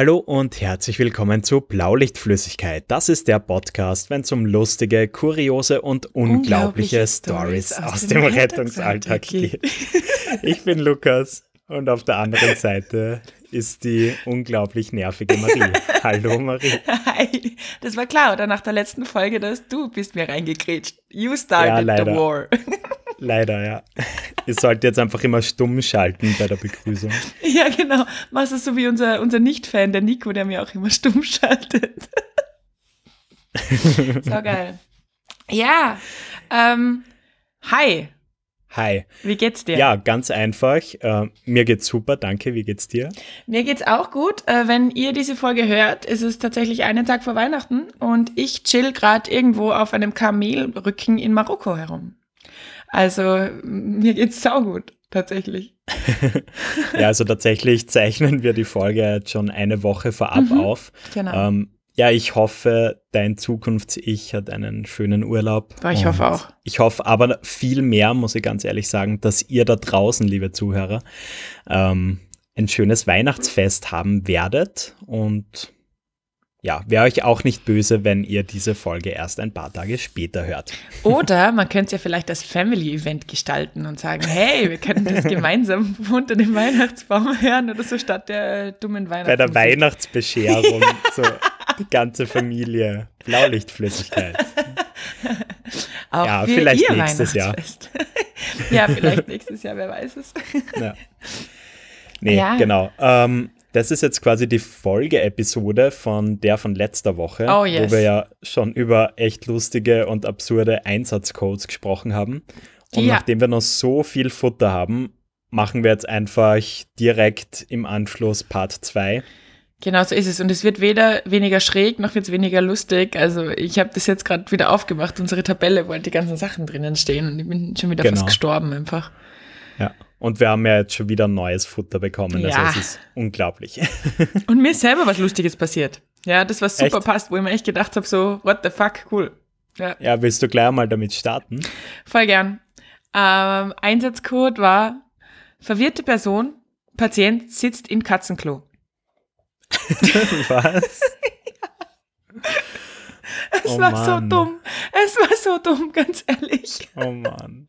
Hallo und herzlich willkommen zu Blaulichtflüssigkeit. Das ist der Podcast, wenn es um lustige, kuriose und unglaubliche, unglaubliche Stories aus, aus dem, Rettungsalltag geht. ich bin Lukas und auf der anderen Seite ist die unglaublich nervige Marie. Hallo Marie. Hi. Das war klar, oder nach der letzten Folge, dass du bist mir reingekrätscht. You started ja, the war. Leider, ja. Ihr solltet jetzt einfach immer stumm schalten bei der Begrüßung. Ja, genau. Machst du so wie unser, unser Nicht-Fan, der Nico, der mir auch immer stumm schaltet. so geil. Ja, ähm, hi. Hi. Wie geht's dir? Ja, ganz einfach. Äh, mir geht's super, danke. Wie geht's dir? Mir geht's auch gut. Äh, wenn ihr diese Folge hört, ist es tatsächlich einen Tag vor Weihnachten und ich chill gerade irgendwo auf einem Kamelrücken in Marokko herum. Also mir geht's saugut, tatsächlich. ja, also tatsächlich zeichnen wir die Folge jetzt schon eine Woche vorab mhm, auf. Genau. Ähm, ja, ich hoffe, dein Zukunfts-Ich hat einen schönen Urlaub. Ich hoffe auch. Ich hoffe aber viel mehr, muss ich ganz ehrlich sagen, dass ihr da draußen, liebe Zuhörer, ähm, ein schönes Weihnachtsfest haben werdet und ja, wäre euch auch nicht böse, wenn ihr diese Folge erst ein paar Tage später hört. Oder man könnte ja vielleicht das Family-Event gestalten und sagen, hey, wir könnten das gemeinsam unter dem Weihnachtsbaum hören oder so statt der dummen Weihnachtsmusik. Bei der Weihnachtsbescherung, so die ganze Familie, Blaulichtflüssigkeit. Auch ja, vielleicht nächstes Jahr. ja, vielleicht nächstes Jahr, wer weiß es. Ja. Nee, ja. genau. Ähm, das ist jetzt quasi die Folgeepisode von der von letzter Woche, oh, yes. wo wir ja schon über echt lustige und absurde Einsatzcodes gesprochen haben. Und ja. nachdem wir noch so viel Futter haben, machen wir jetzt einfach direkt im Anschluss Part 2. Genau so ist es. Und es wird weder weniger schräg, noch wird es weniger lustig. Also ich habe das jetzt gerade wieder aufgemacht, unsere Tabelle, wo halt die ganzen Sachen drinnen stehen. Und ich bin schon wieder genau. fast gestorben einfach. Ja. Und wir haben ja jetzt schon wieder neues Futter bekommen. Also ja. Also es ist unglaublich. Und mir ist selber was Lustiges passiert. Ja, das was super echt? passt, wo ich mir echt gedacht habe, so, what the fuck, cool. Ja. ja, willst du gleich mal damit starten? Voll gern. Ähm, Einsatzcode war verwirrte Person, Patient sitzt im Katzenklo. was? Es oh war Mann. so dumm. Es war so dumm, ganz ehrlich. Oh Mann.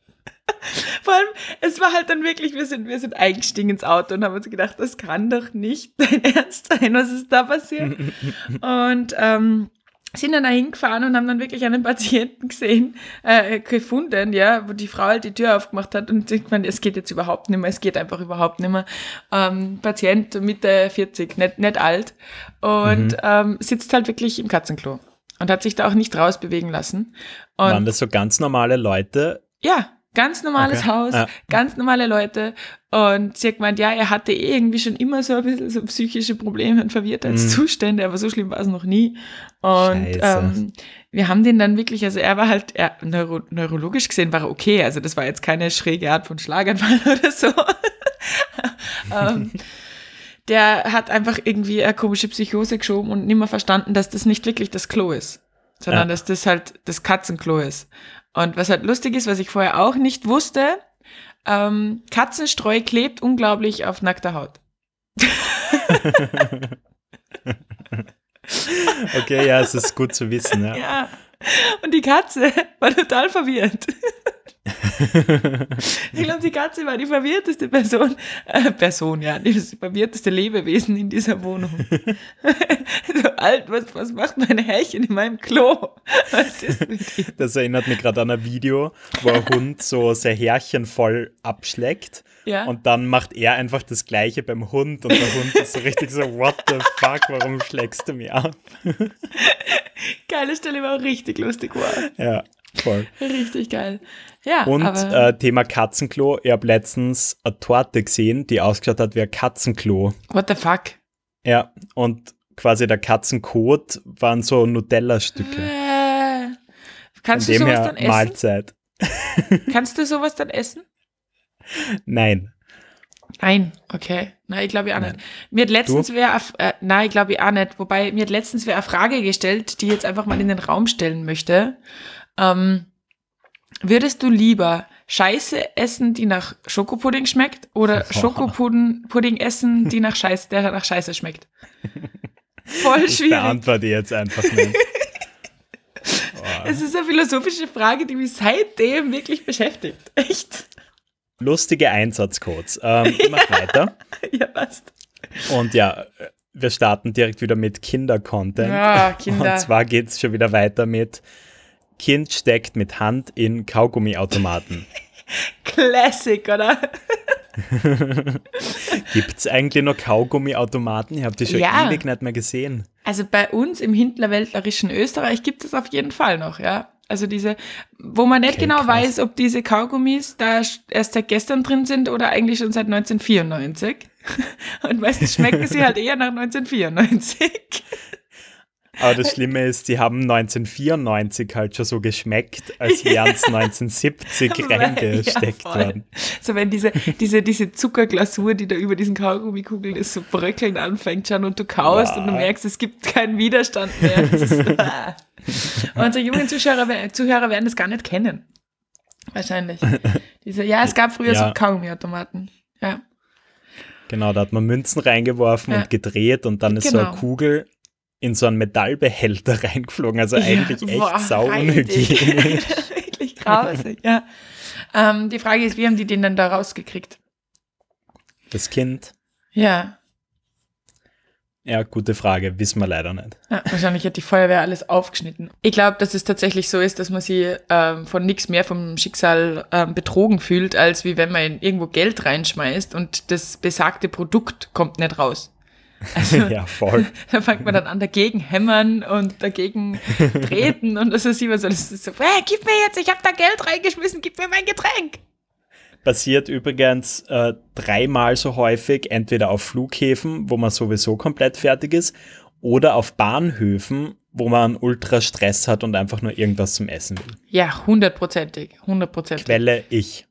Vor allem, es war halt dann wirklich, wir sind, wir sind eingestiegen ins Auto und haben uns gedacht, das kann doch nicht dein Ernst sein, was ist da passiert? und ähm, sind dann da hingefahren und haben dann wirklich einen Patienten gesehen, äh, gefunden, ja, wo die Frau halt die Tür aufgemacht hat und ich meine, es geht jetzt überhaupt nicht mehr, es geht einfach überhaupt nicht mehr. Ähm, Patient Mitte 40, nicht, nicht alt und mhm. ähm, sitzt halt wirklich im Katzenklo und hat sich da auch nicht rausbewegen lassen. Und Waren das so ganz normale Leute? Ja, Ganz normales okay. Haus, ja. ganz normale Leute. Und sie hat gemeint, ja, er hatte eh irgendwie schon immer so ein bisschen so psychische Probleme und Verwirrtheitszustände, mhm. aber so schlimm war es noch nie. Und ähm, wir haben den dann wirklich, also er war halt, er, neuro, neurologisch gesehen war er okay, also das war jetzt keine schräge Art von Schlaganfall oder so. ähm, der hat einfach irgendwie eine komische Psychose geschoben und nicht mehr verstanden, dass das nicht wirklich das Klo ist, sondern ja. dass das halt das Katzenklo ist. Und was halt lustig ist, was ich vorher auch nicht wusste, ähm, Katzenstreu klebt unglaublich auf nackter Haut. okay, ja, es ist gut zu wissen. Ja. ja. Und die Katze war total verwirrt. ich glaube, die Katze war die verwirrteste Person, äh, Person, ja, das verwirrteste Lebewesen in dieser Wohnung. so alt, was, was macht mein Herrchen in meinem Klo? Was ist mit? Das erinnert mich gerade an ein Video, wo ein Hund so sein Härchen voll abschlägt. Ja. Und dann macht er einfach das Gleiche beim Hund und der Hund ist so richtig so, what the fuck, warum schlägst du mir ab? Geile Stelle war auch richtig lustig, wow. Ja. Voll. Richtig geil. Ja, und äh, Thema Katzenklo. Ich habe letztens eine Torte gesehen, die ausgeschaut hat wie ein Katzenklo. What the fuck? Ja, und quasi der Katzenkot waren so Nutella-Stücke. Äh, kannst Von du sowas dann essen? Mahlzeit. kannst du sowas dann essen? Nein. Nein, okay. Nein, ich glaube auch nicht. Mir hat letztens wer, äh, nein, ich glaube auch nicht. Wobei, mir hat letztens wer eine Frage gestellt, die ich jetzt einfach mal in den Raum stellen möchte. Ähm, würdest du lieber Scheiße essen, die nach Schokopudding schmeckt oder Schokopudding essen, die nach Scheiße, der nach Scheiße schmeckt? Voll schwierig. Ich beantworte jetzt einfach nicht. Es ist eine philosophische Frage, die mich seitdem wirklich beschäftigt. Echt. Lustige Einsatzcodes. Ähm, ich mach weiter. ja, passt. Und ja, wir starten direkt wieder mit Kinder-Content. Ja, Kinder. Und zwar geht es schon wieder weiter mit Kind steckt mit Hand in Kaugummiautomaten. Classic, oder? Gibt es eigentlich noch Kaugummiautomaten? Ich habe die schon ja. ewig nicht mehr gesehen. Also bei uns im hinterwäldlerischen Österreich gibt es auf jeden Fall noch, ja. Also diese, wo man nicht okay, genau krass. weiß, ob diese Kaugummis da erst seit gestern drin sind oder eigentlich schon seit 1994. Und meistens schmecken sie halt eher nach 1994. Aber das Schlimme ist, die haben 1994 halt schon so geschmeckt, als wären es 1970 reingesteckt ja, worden. So wenn diese, diese, diese Zuckerglasur, die da über diesen Kaugummikugeln ist, so bröckeln anfängt schon und du kaust wow. und du merkst, es gibt keinen Widerstand mehr. Unsere jungen Zuschauer, Zuhörer werden das gar nicht kennen. Wahrscheinlich. Diese, ja, es gab früher ja. so Kaugummiautomaten. Ja. Genau, da hat man Münzen reingeworfen ja. und gedreht und dann ist genau. so eine genau. Kugel in so einen Metallbehälter reingeflogen. Also eigentlich ja, echt sauunhygienisch. Wirklich grausig, ja. Ähm, die Frage ist, wie haben die den dann da rausgekriegt? Das Kind? Ja. Ja, gute Frage, wissen wir leider nicht. Ja, wahrscheinlich hat die Feuerwehr alles aufgeschnitten. Ich glaube, dass es tatsächlich so ist, dass man sich ähm, von nichts mehr vom Schicksal ähm, betrogen fühlt, als wie wenn man irgendwo Geld reinschmeißt und das besagte Produkt kommt nicht raus. Also, ja, voll. Da fängt man dann an dagegen hämmern und dagegen treten und das ist immer so, das ist so, hey, gib mir jetzt, ich habe da Geld reingeschmissen, gib mir mein Getränk. Passiert übrigens äh, dreimal so häufig, entweder auf Flughäfen, wo man sowieso komplett fertig ist, oder auf Bahnhöfen, wo man ultra Stress hat und einfach nur irgendwas zum Essen will. Ja, hundertprozentig, hundertprozentig. Quelle ich.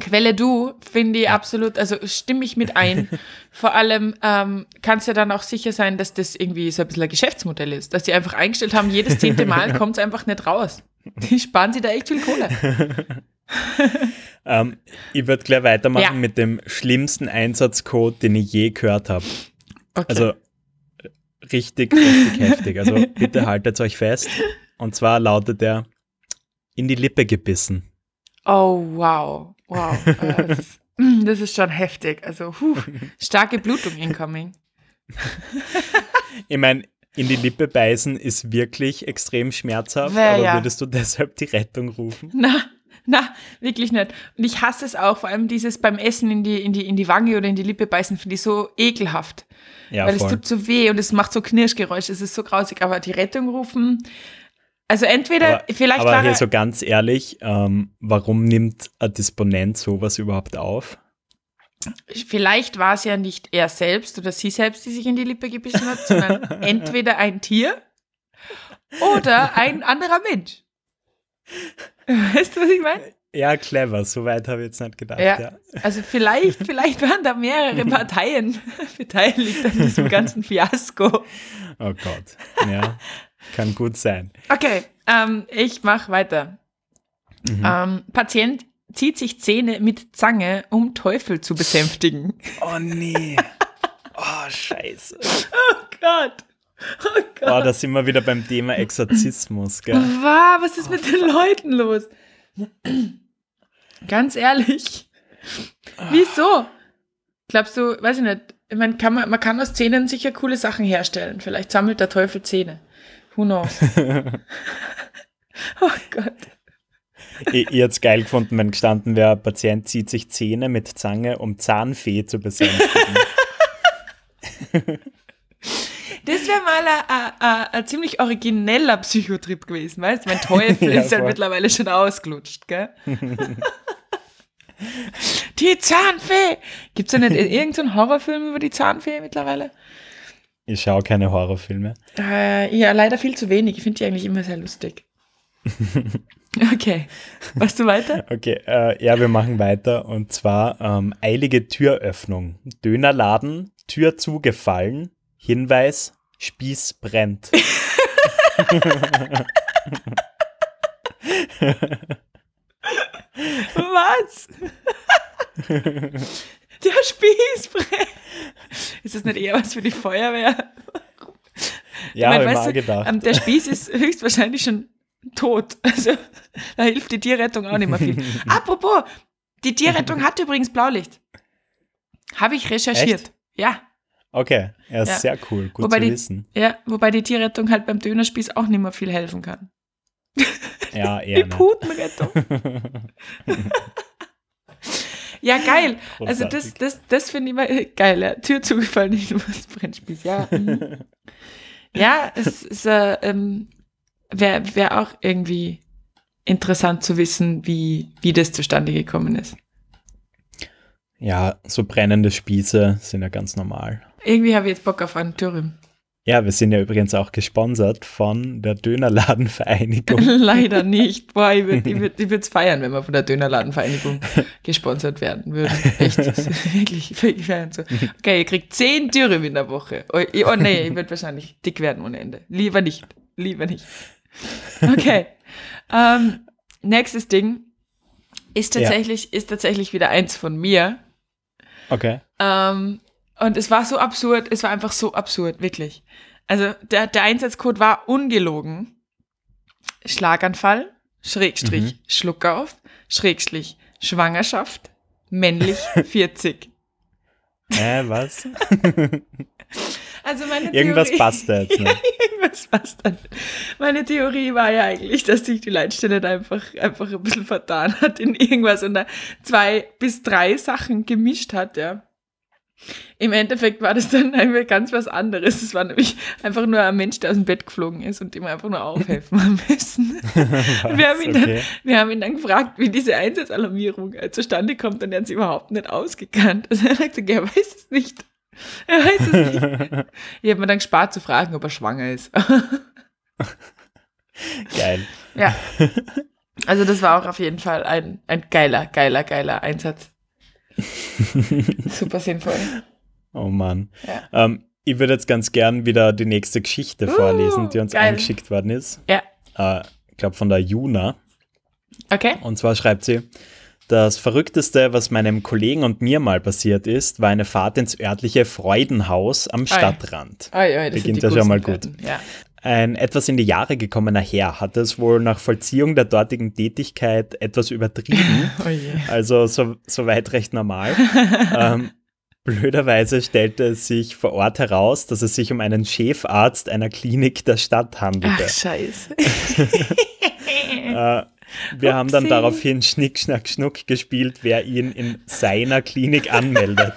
Quelle du, finde ich absolut, also stimme ich mit ein. Vor allem ähm, kannst ja dann auch sicher sein, dass das irgendwie so ein bisschen ein Geschäftsmodell ist, dass die einfach eingestellt haben, jedes zehnte Mal kommt es einfach nicht raus. Die sparen sich da echt viel Kohle. ähm, ich würde gleich weitermachen ja. mit dem schlimmsten Einsatzcode, den ich je gehört habe. Okay. Also richtig, richtig heftig. Also bitte haltet euch fest. Und zwar lautet der in die Lippe gebissen. Oh, wow. Wow. Äh, das, ist, mm, das, ist, schon heftig. Also, puh, starke Blutung incoming. ich meine, in die Lippe beißen ist wirklich extrem schmerzhaft, Wär, aber ja. würdest du deshalb die Rettung rufen? Na, na, wirklich nicht. Und ich hasse es auch, vor allem dieses beim Essen in die, in die, in die Wange oder in die Lippe beißen, finde ich so ekelhaft. Ja, Weil voll. es tut so weh und es macht so Knirschgeräusche, es ist so grausig. Aber die Rettung rufen, also entweder aber, vielleicht. Aber hier so ganz ehrlich, ähm, warum nimmt ein Disponent sowas überhaupt auf? Vielleicht war es ja nicht er selbst oder sie selbst, die sich in die Lippe gebissen hat, sondern entweder ein Tier oder ein anderer Mensch. Weißt du, was ich meine? Ja, clever. Soweit habe ich jetzt nicht gedacht. Ja, ja. Also vielleicht, vielleicht waren da mehrere Parteien beteiligt an diesem ganzen Fiasko. Oh Gott. Ja. Kann gut sein. Okay, ähm, ich mache weiter. Mhm. Ähm, Patient zieht sich Zähne mit Zange, um Teufel zu besänftigen. Oh nee. Oh, scheiße. Oh Gott. Oh Gott. Oh, da sind wir wieder beim Thema Exorzismus, gell? Wow, was ist oh, mit den Leuten los? Ganz ehrlich. Wieso? Glaubst du, weiß ich nicht, ich meine, kann man, man kann aus Zähnen sicher coole Sachen herstellen. Vielleicht sammelt der Teufel Zähne. Who knows? oh Gott. Ich, ich hätte es geil gefunden, wenn gestanden wäre, Patient zieht sich Zähne mit Zange, um Zahnfee zu besänftigen. Das wäre mal ein ziemlich origineller Psychotrip gewesen, weißt du? Mein Teufel ja, ist halt mittlerweile schon ausgelutscht, gell? die Zahnfee! Gibt es da nicht irgendeinen Horrorfilm über die Zahnfee mittlerweile? Ich schaue keine Horrorfilme. Äh, ja, leider viel zu wenig. Ich finde die eigentlich immer sehr lustig. okay. Machst du weiter? Okay, äh, ja, wir machen weiter. Und zwar ähm, eilige Türöffnung. Dönerladen, Tür zugefallen. Hinweis, Spieß brennt. Was? Der Spieß brennt. Ist das nicht eher was für die Feuerwehr? Ja, ich mein, weißt du, gedacht. Ähm, der Spieß ist höchstwahrscheinlich schon tot. Also da hilft die Tierrettung auch nicht mehr viel. Apropos, die Tierrettung hat übrigens Blaulicht. Habe ich recherchiert. Echt? Ja. Okay, ja, ja, sehr cool, gut wobei zu die, wissen. Ja, wobei die Tierrettung halt beim Dönerspieß auch nicht mehr viel helfen kann. Ja, eher Die Putenrettung. Ja, geil. Also das, das, das finde ich mal geil. Ja. Tür zugefallen, nicht nur das Brennspieß. Ja, mhm. ja es ist, äh, ähm, wäre wär auch irgendwie interessant zu wissen, wie, wie das zustande gekommen ist. Ja, so brennende Spieße sind ja ganz normal. Irgendwie habe ich jetzt Bock auf einen Dürüm. Ja, wir sind ja übrigens auch gesponsert von der Dönerladenvereinigung. Leider nicht. Boah, ich würde ich würd, feiern, wenn wir von der Dönerladenvereinigung gesponsert werden würden. Echt, wirklich, wirklich feiern. So. Okay, ihr kriegt zehn Dürüm in der Woche. Oh, oh nee, ich würde wahrscheinlich dick werden ohne Ende. Lieber nicht. Lieber nicht. Okay. Ähm, nächstes Ding ist tatsächlich, ja. ist tatsächlich wieder eins von mir. Okay. Ähm, und es war so absurd, es war einfach so absurd, wirklich. Also der, der Einsatzcode war ungelogen. Schlaganfall, Schrägstrich, mhm. Schluckauf, Schrägstrich, Schwangerschaft, männlich 40. Äh, was? Also meine Theorie, Irgendwas passt da jetzt nicht. Irgendwas passt. Meine Theorie war ja eigentlich, dass sich die Leitstelle da einfach, einfach ein bisschen vertan hat in irgendwas und da zwei bis drei Sachen gemischt hat, ja. Im Endeffekt war das dann einfach ganz was anderes. Es war nämlich einfach nur ein Mensch, der aus dem Bett geflogen ist und dem einfach nur aufhelfen haben müssen. wir, haben ihn dann, okay. wir haben ihn dann gefragt, wie diese Einsatzalarmierung äh, zustande kommt und er hat sie überhaupt nicht ausgekannt. Also er hat gesagt, er weiß es nicht. Er weiß es nicht. Ich habe mir dann gespart zu fragen, ob er schwanger ist. Geil. Ja. Also das war auch auf jeden Fall ein, ein geiler, geiler, geiler Einsatz. Super sinnvoll. Oh Mann. Ja. Ähm, ich würde jetzt ganz gern wieder die nächste Geschichte uh, vorlesen, die uns geil. eingeschickt worden ist. Ja. Äh, ich glaube von der Juna. Okay. Und zwar schreibt sie, das Verrückteste, was meinem Kollegen und mir mal passiert ist, war eine Fahrt ins örtliche Freudenhaus am Stadtrand. Oi, oi, Beginnt ja schon mal gut. Ja. Ein etwas in die Jahre gekommener Herr hatte es wohl nach Vollziehung der dortigen Tätigkeit etwas übertrieben. oh also so, so weit recht normal. ähm, blöderweise stellte es sich vor Ort heraus, dass es sich um einen Chefarzt einer Klinik der Stadt handelte. Ach, scheiße. äh, wir haben dann daraufhin Schnick, Schnack, Schnuck gespielt, wer ihn in seiner Klinik anmeldet.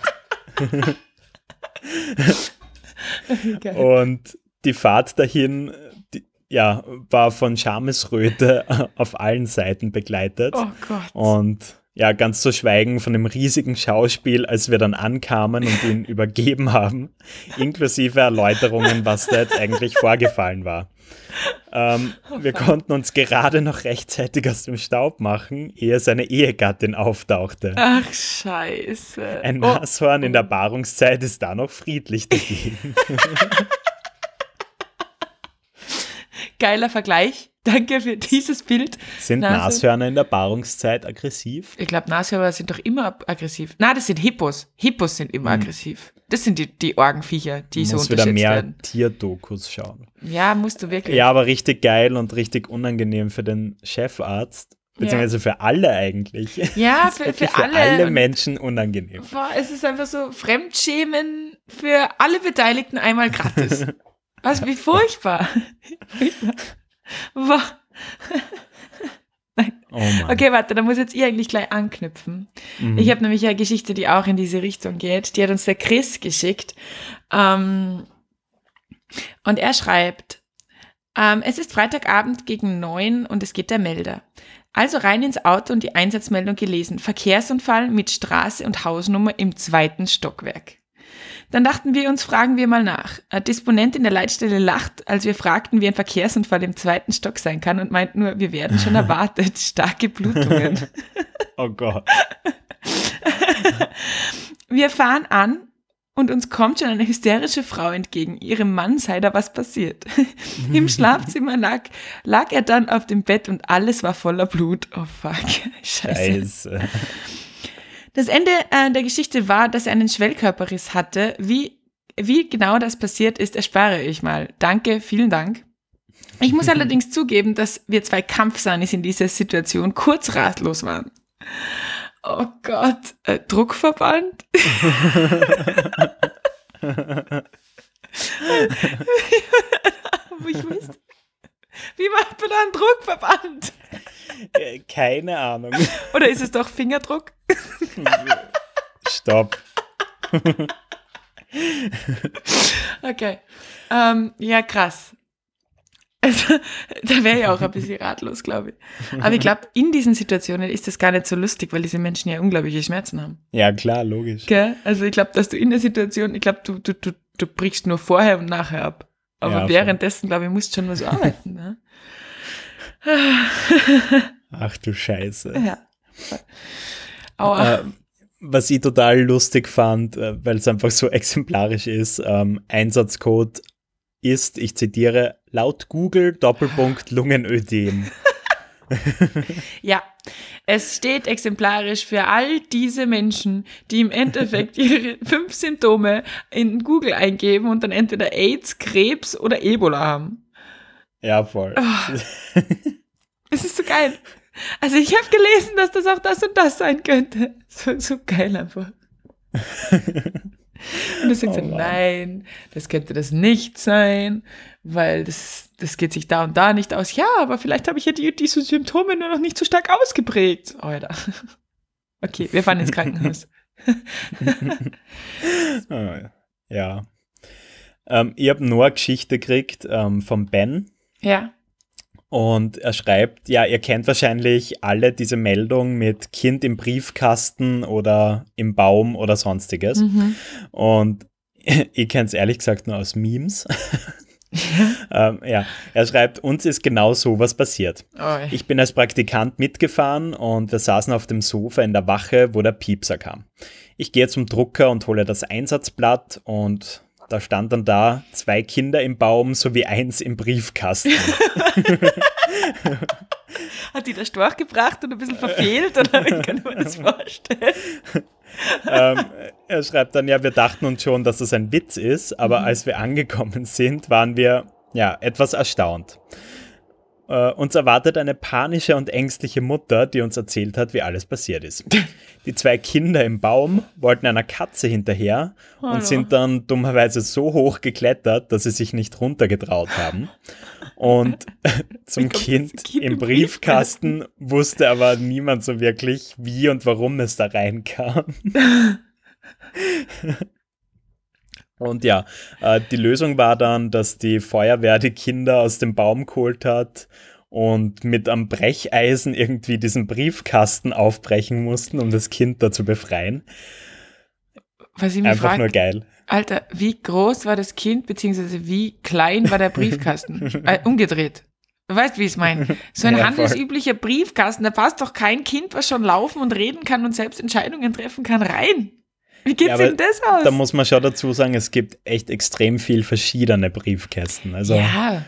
Und die Fahrt dahin, die, ja, war von Schamesröte auf allen Seiten begleitet. Oh Gott. Und ja, ganz zu schweigen von dem riesigen Schauspiel, als wir dann ankamen und ihn übergeben haben, inklusive Erläuterungen, was da jetzt eigentlich vorgefallen war. Ähm, oh, wir konnten uns gerade noch rechtzeitig aus dem Staub machen, ehe seine Ehegattin auftauchte. Ach, scheiße. Ein Nashorn oh. in der Paarungszeit ist da noch friedlich dagegen. Geiler Vergleich. Danke für dieses Bild. Sind Nase. Nashörner in der Paarungszeit aggressiv? Ich glaube, Nashörner sind doch immer aggressiv. Na, das sind Hippos. Hippos sind immer hm. aggressiv. Das sind die, die Orgenviecher, die du so musst unterschätzt wieder mehr werden. Tierdokus schauen. Ja, musst du wirklich. Ja, aber richtig geil und richtig unangenehm für den Chefarzt. Beziehungsweise ja. für alle eigentlich. Ja, für, für, für alle. alle Menschen unangenehm. Boah, es ist einfach so Fremdschämen für alle Beteiligten einmal gratis. Was, wie furchtbar. Boah. Nein. Oh okay, warte, da muss jetzt ich eigentlich gleich anknüpfen. Mhm. Ich habe nämlich eine Geschichte, die auch in diese Richtung geht. Die hat uns der Chris geschickt. Ähm, und er schreibt, ähm, es ist Freitagabend gegen neun und es geht der Melder. Also rein ins Auto und die Einsatzmeldung gelesen. Verkehrsunfall mit Straße und Hausnummer im zweiten Stockwerk. Dann dachten wir uns, fragen wir mal nach. Ein Disponent in der Leitstelle lacht, als wir fragten, wie ein Verkehrsunfall im zweiten Stock sein kann und meint nur, wir werden schon erwartet. Starke Blutungen. oh Gott. wir fahren an und uns kommt schon eine hysterische Frau entgegen. Ihrem Mann sei da was passiert. Im Schlafzimmer lag, lag er dann auf dem Bett und alles war voller Blut. Oh fuck. Scheiße. Scheiße. Das Ende äh, der Geschichte war, dass er einen Schwellkörperriss hatte. Wie, wie genau das passiert ist, erspare ich mal. Danke, vielen Dank. Ich muss allerdings zugeben, dass wir zwei Kampfsanis in dieser Situation kurz ratlos waren. Oh Gott, äh, Druckverband? ich wüsste. Wie macht man da einen Druckverband? Äh, keine Ahnung. Oder ist es doch Fingerdruck? Stopp. okay. Ähm, ja, krass. Also, da wäre ich auch ein bisschen ratlos, glaube ich. Aber ich glaube, in diesen Situationen ist das gar nicht so lustig, weil diese Menschen ja unglaubliche Schmerzen haben. Ja, klar, logisch. Gell? Also ich glaube, dass du in der Situation, ich glaube, du, du, du, du brichst nur vorher und nachher ab. Aber ja, währenddessen, glaube ich, musst du schon was arbeiten. Ne? Ach du Scheiße. Ja. Aua. Äh, was ich total lustig fand, äh, weil es einfach so exemplarisch ist, ähm, Einsatzcode ist, ich zitiere, laut Google Doppelpunkt Lungenödem. ja, es steht exemplarisch für all diese Menschen, die im Endeffekt ihre fünf Symptome in Google eingeben und dann entweder AIDS, Krebs oder Ebola haben. Ja, voll. Oh. Es ist so geil. Also ich habe gelesen, dass das auch das und das sein könnte. So, so geil einfach. Und sagst oh, nein, das könnte das nicht sein, weil das, das geht sich da und da nicht aus. Ja, aber vielleicht habe ich ja die, diese Symptome nur noch nicht so stark ausgeprägt. Alter. Okay, wir fahren ins Krankenhaus. oh, ja. Ähm, ich habe nur eine Geschichte gekriegt ähm, von Ben. Ja. Und er schreibt, ja, ihr kennt wahrscheinlich alle diese Meldung mit Kind im Briefkasten oder im Baum oder sonstiges. Mhm. Und ich kenne es ehrlich gesagt nur aus Memes. ähm, ja, er schreibt, uns ist genau so was passiert. Oh. Ich bin als Praktikant mitgefahren und wir saßen auf dem Sofa in der Wache, wo der Piepser kam. Ich gehe zum Drucker und hole das Einsatzblatt und da stand dann da zwei Kinder im Baum sowie eins im Briefkasten. Hat die der Storch gebracht und ein bisschen verfehlt oder wie kann man das vorstellen? ähm, er schreibt dann, ja, wir dachten uns schon, dass das ein Witz ist, aber mhm. als wir angekommen sind, waren wir ja etwas erstaunt. Uh, uns erwartet eine panische und ängstliche Mutter, die uns erzählt hat, wie alles passiert ist. Die zwei Kinder im Baum wollten einer Katze hinterher Hallo. und sind dann dummerweise so hoch geklettert, dass sie sich nicht runtergetraut haben. Und zum kind, kind, im Briefkasten wusste aber niemand so wirklich, wie und warum es da reinkam. Und ja, äh, die Lösung war dann, dass die Feuerwehr die Kinder aus dem Baum geholt hat und mit am Brecheisen irgendwie diesen Briefkasten aufbrechen mussten, um das Kind da zu befreien. Was ich mich Einfach frag, nur geil. Alter, wie groß war das Kind, beziehungsweise wie klein war der Briefkasten? äh, umgedreht. Du weißt, wie ich es meine. So ein ja, handelsüblicher Briefkasten, da passt doch kein Kind, was schon laufen und reden kann und selbst Entscheidungen treffen kann, rein. Wie geht ja, denn das aus? Da muss man schon dazu sagen, es gibt echt extrem viel verschiedene Briefkästen. Also ja.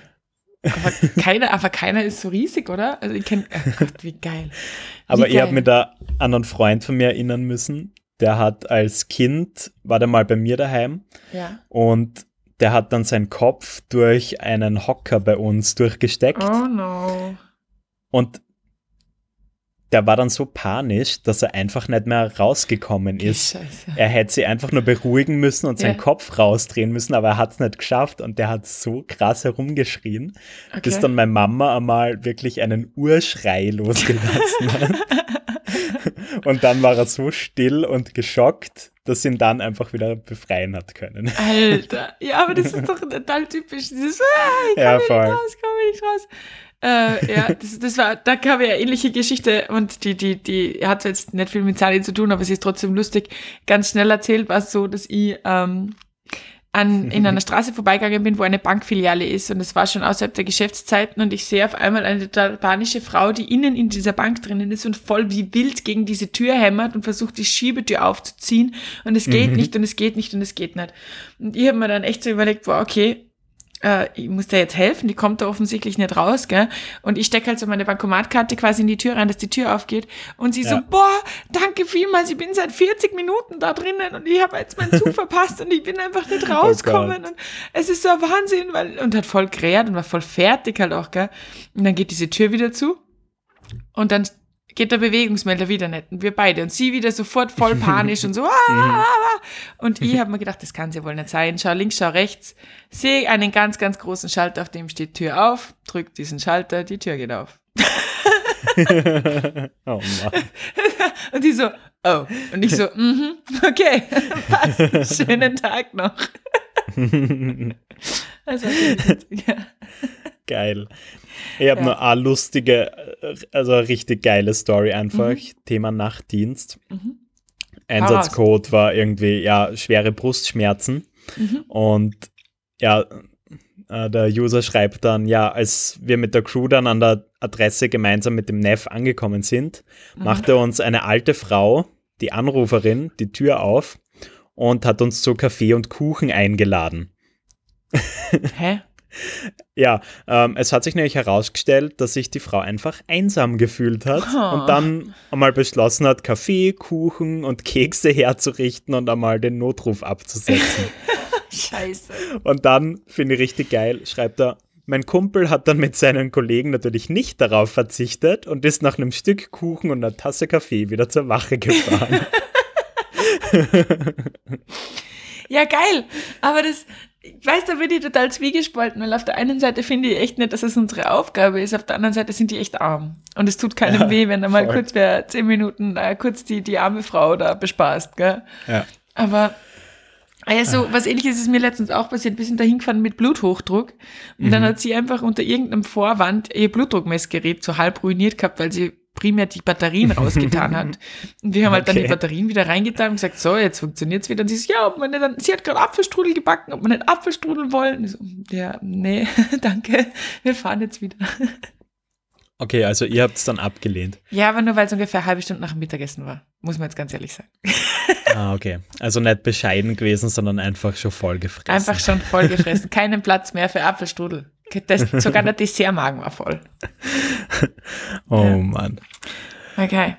Aber keiner, aber keiner ist so riesig, oder? Also ich kenne, oh Gott, wie geil. Wie aber ich habe mir da an einen Freund von mir erinnern müssen, der hat als Kind, war der mal bei mir daheim ja. und der hat dann seinen Kopf durch einen Hocker bei uns durchgesteckt. Oh no. Und der war dann so panisch, dass er einfach nicht mehr rausgekommen ist. Scheiße. Er hätte sie einfach nur beruhigen müssen und seinen ja. Kopf rausdrehen müssen, aber er hat es nicht geschafft und der hat so krass herumgeschrien, okay. bis dann meine Mama einmal wirklich einen Urschrei losgelassen hat. und dann war er so still und geschockt, dass sie ihn dann einfach wieder befreien hat können. Alter, ja, aber das ist doch total typisch. Dieses, ah, ich komme ja, nicht raus, ich komme nicht raus. Äh, ja, das, das war, da gab ja ähnliche Geschichte und die, die, die hat jetzt nicht viel mit Sally zu tun, aber sie ist trotzdem lustig. Ganz schnell erzählt war es so, dass ich ähm, an, in einer Straße vorbeigegangen bin, wo eine Bankfiliale ist und es war schon außerhalb der Geschäftszeiten und ich sehe auf einmal eine albanische Frau, die innen in dieser Bank drinnen ist und voll wie wild gegen diese Tür hämmert und versucht, die Schiebetür aufzuziehen und es geht mhm. nicht und es geht nicht und es geht nicht. Und ich habe mir dann echt so überlegt, boah, okay, äh, ich muss da jetzt helfen, die kommt da offensichtlich nicht raus, gell? Und ich stecke halt so meine Bankomatkarte quasi in die Tür rein, dass die Tür aufgeht. Und sie ja. so, boah, danke vielmals, ich bin seit 40 Minuten da drinnen und ich habe jetzt meinen Zug verpasst und ich bin einfach nicht oh rausgekommen. Oh und es ist so ein Wahnsinn, weil, und hat voll gerät und war voll fertig halt auch, gell? Und dann geht diese Tür wieder zu. Und dann geht der Bewegungsmelder wieder nicht. Und wir beide. Und sie wieder sofort voll panisch und so. Ah, ah. Und ich habe mir gedacht, das kann ja wohl nicht sein. Schau links, schau rechts. Sehe einen ganz, ganz großen Schalter, auf dem steht Tür auf. Drück diesen Schalter, die Tür geht auf. oh Mann. Und die so, oh. Und ich so, mhm, okay, passt. Schönen Tag noch. also, ja. Geil. Ich habe ja. nur eine lustige, also eine richtig geile Story einfach. Mhm. Thema Nachtdienst. Mhm. Einsatzcode war irgendwie, ja, schwere Brustschmerzen. Mhm. Und ja, äh, der User schreibt dann, ja, als wir mit der Crew dann an der Adresse gemeinsam mit dem Neff angekommen sind, mhm. machte uns eine alte Frau, die Anruferin, die Tür auf und hat uns zu Kaffee und Kuchen eingeladen. Hä? Ja, ähm, es hat sich nämlich herausgestellt, dass sich die Frau einfach einsam gefühlt hat oh. und dann einmal beschlossen hat, Kaffee, Kuchen und Kekse herzurichten und einmal den Notruf abzusetzen. Scheiße. Und dann, finde ich richtig geil, schreibt er, mein Kumpel hat dann mit seinen Kollegen natürlich nicht darauf verzichtet und ist nach einem Stück Kuchen und einer Tasse Kaffee wieder zur Wache gefahren. ja, geil. Aber das, ich weiß, da bin ich total zwiegespalten, weil auf der einen Seite finde ich echt nicht, dass es unsere Aufgabe ist, auf der anderen Seite sind die echt arm. Und es tut keinem ja, weh, wenn da mal voll. kurz wer zehn Minuten äh, kurz die, die arme Frau da bespaßt, gell? Ja. Aber also, was ähnliches ist mir letztens auch passiert. Wir sind da hingefahren mit Bluthochdruck. Und mhm. dann hat sie einfach unter irgendeinem Vorwand ihr Blutdruckmessgerät so halb ruiniert gehabt, weil sie primär die Batterien rausgetan hat. Und wir haben halt dann die Batterien wieder reingetan und gesagt, so, jetzt funktioniert's wieder. Und sie so, ja, ob man nicht dann, sie hat gerade Apfelstrudel gebacken, ob man nicht Apfelstrudel wollen. So, ja, nee, danke, wir fahren jetzt wieder. Okay, also ihr habt es dann abgelehnt. Ja, aber nur weil es ungefähr eine halbe Stunde nach dem Mittagessen war. Muss man jetzt ganz ehrlich sagen. Ah, okay. Also nicht bescheiden gewesen, sondern einfach schon voll gefressen. Einfach schon voll gefressen. Keinen Platz mehr für Apfelstrudel. Das, sogar der Dessertmagen war voll. oh ja. Mann. Okay.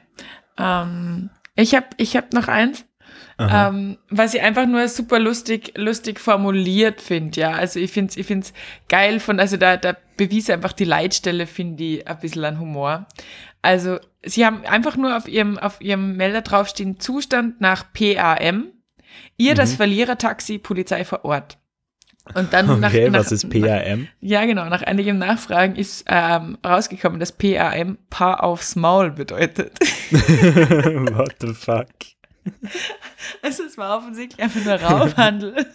Ähm, ich habe ich hab noch eins. Ähm, was ich einfach nur super lustig, lustig formuliert finde, ja. Also ich finde es ich find's geil von, also da, da bewies einfach die Leitstelle, finde ich, ein bisschen an Humor. Also sie haben einfach nur auf ihrem, auf ihrem Melder draufstehen, Zustand nach PAM. Ihr mhm. das Verlierertaxi, Polizei vor Ort. Und dann okay, nach, was ist PAM? Nach, ja, genau. Nach einigem Nachfragen ist ähm, rausgekommen, dass PAM Paar aufs Maul bedeutet. What the fuck? Also es war offensichtlich einfach nur Raumhandel.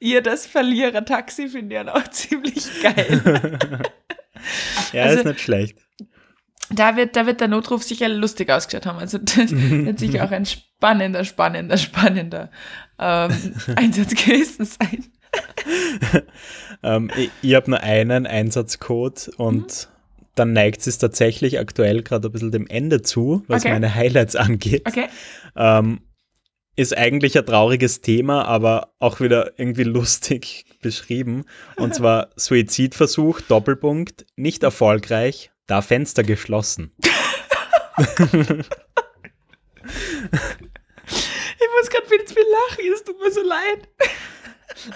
Ihr das Verlierer-Taxi finde ich auch ziemlich geil. ja, also, ist nicht schlecht. Da wird, da wird der Notruf sicher lustig ausgeschaut haben. Also das wird sicher auch ein spannender, spannender, spannender ähm, Einsatz gewesen sein. ähm, ich ich habe nur einen Einsatzcode und mhm dann neigt es tatsächlich aktuell gerade ein bisschen dem Ende zu, was okay. meine Highlights angeht. Okay. Ähm, ist eigentlich ein trauriges Thema, aber auch wieder irgendwie lustig beschrieben. Und zwar Suizidversuch, Doppelpunkt, nicht erfolgreich, da Fenster geschlossen. ich muss gerade viel zu viel lachen, es tut mir so leid.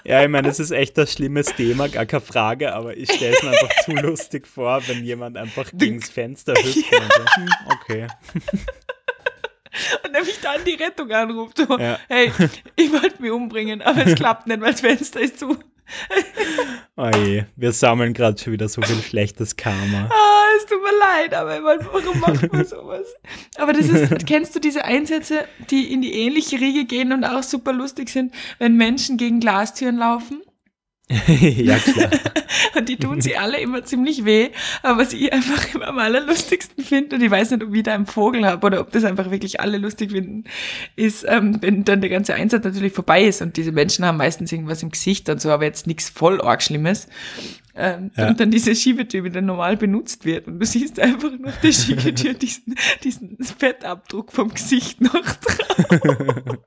Ja, ich meine, es ist echt ein schlimmes Thema, gar keine Frage, aber ich stelle es mir einfach zu lustig vor, wenn jemand einfach gegen das Fenster hüpft und so, hm, okay. Und nämlich dann die Rettung anruft. So, ja. Hey, ich wollte mich umbringen, aber es klappt nicht, weil das Fenster ist zu. Oh je, wir sammeln gerade schon wieder so viel schlechtes Karma. Ah, tut mir leid, aber warum macht man sowas? Aber das ist, kennst du diese Einsätze, die in die ähnliche Riege gehen und auch super lustig sind, wenn Menschen gegen Glastüren laufen? ja, klar. und die tun sie alle immer ziemlich weh. Aber was ich einfach immer am allerlustigsten finde, und ich weiß nicht, ob ich da einen Vogel habe oder ob das einfach wirklich alle lustig finden, ist, ähm, wenn dann der ganze Einsatz natürlich vorbei ist und diese Menschen haben meistens irgendwas im Gesicht und so, aber jetzt nichts voll arg Schlimmes. Ähm, ja. Und dann diese Schiebetür wieder normal benutzt wird. Und du siehst einfach nur auf der Schiebetür diesen, diesen Fettabdruck vom Gesicht noch drauf.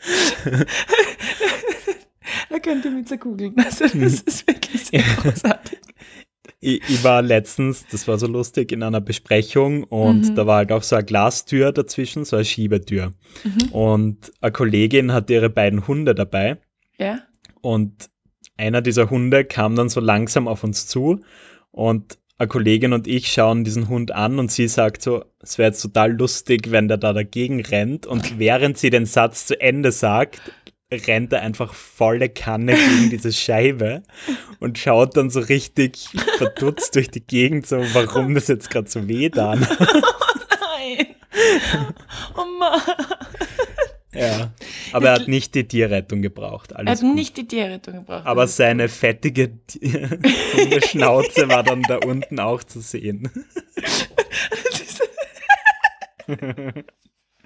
da könnt ihr mit zerkugeln. Also das hm. ist wirklich sehr großartig. Ich, ich, war letztens, das war so lustig, in einer Besprechung und mhm. da war halt auch so eine Glastür dazwischen, so eine Schiebetür. Mhm. Und eine Kollegin hatte ihre beiden Hunde dabei. Ja. Und einer dieser Hunde kam dann so langsam auf uns zu und eine Kollegin und ich schauen diesen Hund an und sie sagt so, es wäre jetzt total lustig, wenn der da dagegen rennt. Und während sie den Satz zu Ende sagt, rennt er einfach volle Kanne gegen diese Scheibe und schaut dann so richtig verdutzt durch die Gegend, so warum das jetzt gerade so weh dann. Oh nein. Oh Mann. Ja, aber er hat nicht die Tierrettung gebraucht. Er hat gut. nicht die Tierrettung gebraucht. Aber seine fettige Schnauze war dann da unten auch zu sehen.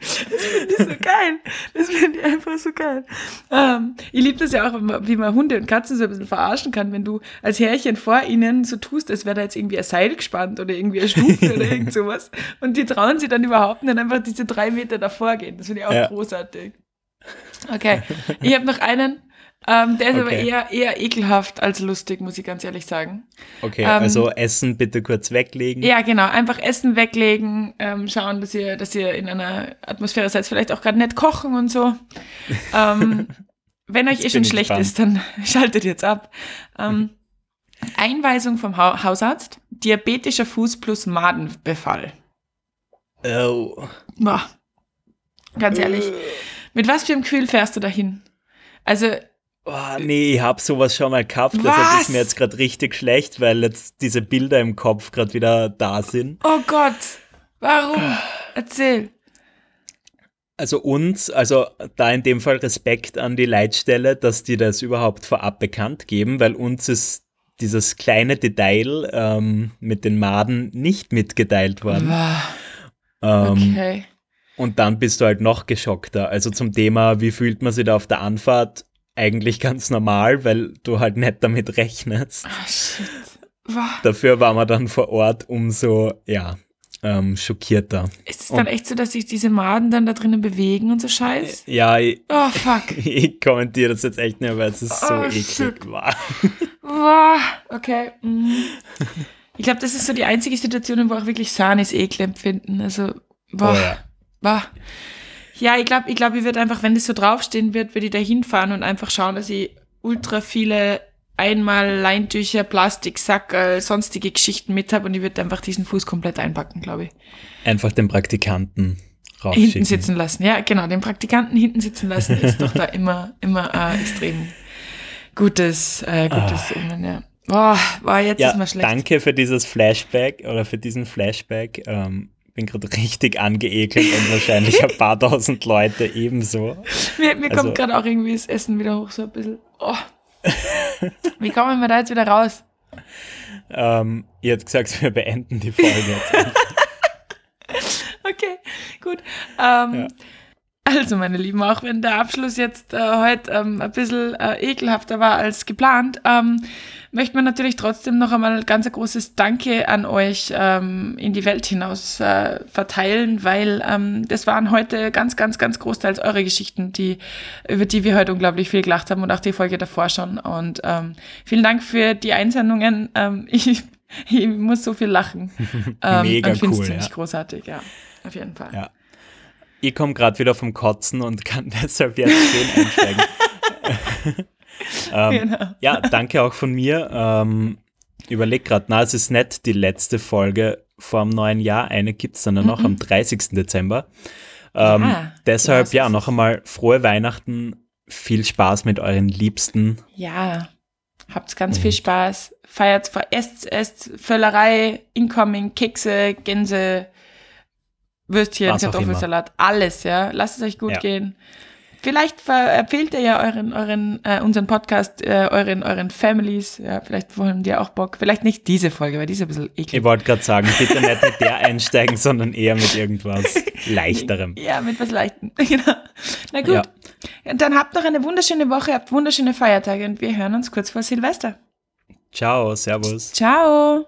Das finde ich so geil. Das finde ich einfach so geil. Ähm, ich liebe das ja auch, wie man Hunde und Katzen so ein bisschen verarschen kann, wenn du als Herrchen vor ihnen so tust, als wäre da jetzt irgendwie ein Seil gespannt oder irgendwie eine Stufe oder irgend sowas. Und die trauen sich dann überhaupt nicht einfach diese drei Meter davor gehen. Das finde ich auch ja. großartig. Okay, ich habe noch einen, ähm, der ist okay. aber eher, eher ekelhaft als lustig, muss ich ganz ehrlich sagen. Okay, ähm, also Essen bitte kurz weglegen. Ja, genau. Einfach Essen weglegen, ähm, schauen, dass ihr, dass ihr in einer Atmosphäre seid, vielleicht auch gerade nicht kochen und so. ähm, wenn euch eh schon schlecht ist, dann schaltet jetzt ab. Ähm, Einweisung vom ha Hausarzt, diabetischer Fuß plus Madenbefall. Oh. Boah. Ganz ehrlich. Mit was für einem Gefühl fährst du dahin? Also Oh, nee, ich hab sowas schon mal gehabt. Was? Deshalb ist mir jetzt gerade richtig schlecht, weil jetzt diese Bilder im Kopf gerade wieder da sind. Oh Gott, warum? Erzähl. Also uns, also da in dem Fall Respekt an die Leitstelle, dass die das überhaupt vorab bekannt geben, weil uns ist dieses kleine Detail ähm, mit den Maden nicht mitgeteilt worden. Ähm, okay. Und dann bist du halt noch geschockter. Also zum Thema, wie fühlt man sich da auf der Anfahrt? Eigentlich ganz normal, weil du halt nicht damit rechnest. Oh, shit. Dafür war man dann vor Ort umso, ja, ähm, schockierter. Ist es dann und, echt so, dass sich diese Maden dann da drinnen bewegen und so Scheiß? Ja, ich, oh, fuck. ich kommentiere das jetzt echt nicht, weil es ist so oh, eklig war. Wow. Okay. Mhm. Ich glaube, das ist so die einzige Situation, wo auch wirklich Sanis Ekel empfinden. Also, boah. Oh, ja. boah. Ja, ich glaube, ich, glaub, ich würde einfach, wenn das so draufstehen wird, würde ich da hinfahren und einfach schauen, dass ich ultra viele einmal Leintücher, Plastiksack, äh, sonstige Geschichten mit habe und ich würde einfach diesen Fuß komplett einpacken, glaube ich. Einfach den Praktikanten raufschicken. Hinten sitzen lassen, ja, genau, den Praktikanten hinten sitzen lassen ist doch da immer, immer äh, extrem gutes, äh, gutes ah. ja. Boah, war jetzt ja, ist mal schlecht. Danke für dieses Flashback oder für diesen Flashback. Ähm, bin gerade richtig angeekelt und wahrscheinlich ein paar tausend Leute ebenso. Mir, mir also, kommt gerade auch irgendwie das Essen wieder hoch, so ein bisschen. Oh. Wie kommen wir da jetzt wieder raus? Ähm, ihr habt gesagt, wir beenden die Folge jetzt. okay, gut. Ähm, ja. Also, meine Lieben, auch wenn der Abschluss jetzt äh, heute ähm, ein bisschen äh, ekelhafter war als geplant, ähm, möchte man natürlich trotzdem noch einmal ganz ein großes Danke an euch ähm, in die Welt hinaus äh, verteilen, weil ähm, das waren heute ganz, ganz, ganz großteils eure Geschichten, die, über die wir heute unglaublich viel gelacht haben und auch die Folge davor schon. Und ähm, vielen Dank für die Einsendungen. Ähm, ich, ich muss so viel lachen. Ähm, Mega und finde es ziemlich ja. großartig, ja. Auf jeden Fall. Ja. Ich komme gerade wieder vom Kotzen und kann deshalb jetzt schön einsteigen. ähm, genau. Ja, danke auch von mir. Ähm, überleg gerade, na, es ist nicht die letzte Folge vor dem neuen Jahr. Eine gibt es dann mhm. noch am 30. Dezember. Ähm, ja, deshalb, ja, noch einmal frohe Weihnachten. Viel Spaß mit euren Liebsten. Ja, habt ganz und. viel Spaß. Feiert, esst, esst Völlerei, Incoming, Kekse, Gänse, Würstchen, Kartoffelsalat, alles, ja. Lasst es euch gut ja. gehen vielleicht empfehlt ihr ja euren, euren, äh, unseren Podcast, äh, euren, euren Families. Ja, vielleicht wollen die auch Bock. Vielleicht nicht diese Folge, weil die ist ein bisschen eklig. Ich wollte gerade sagen, bitte nicht mit der einsteigen, sondern eher mit irgendwas Leichterem. Ja, mit was Leichtem. genau. Na gut. Ja. Dann habt noch eine wunderschöne Woche, habt wunderschöne Feiertage und wir hören uns kurz vor Silvester. Ciao, Servus. Ciao.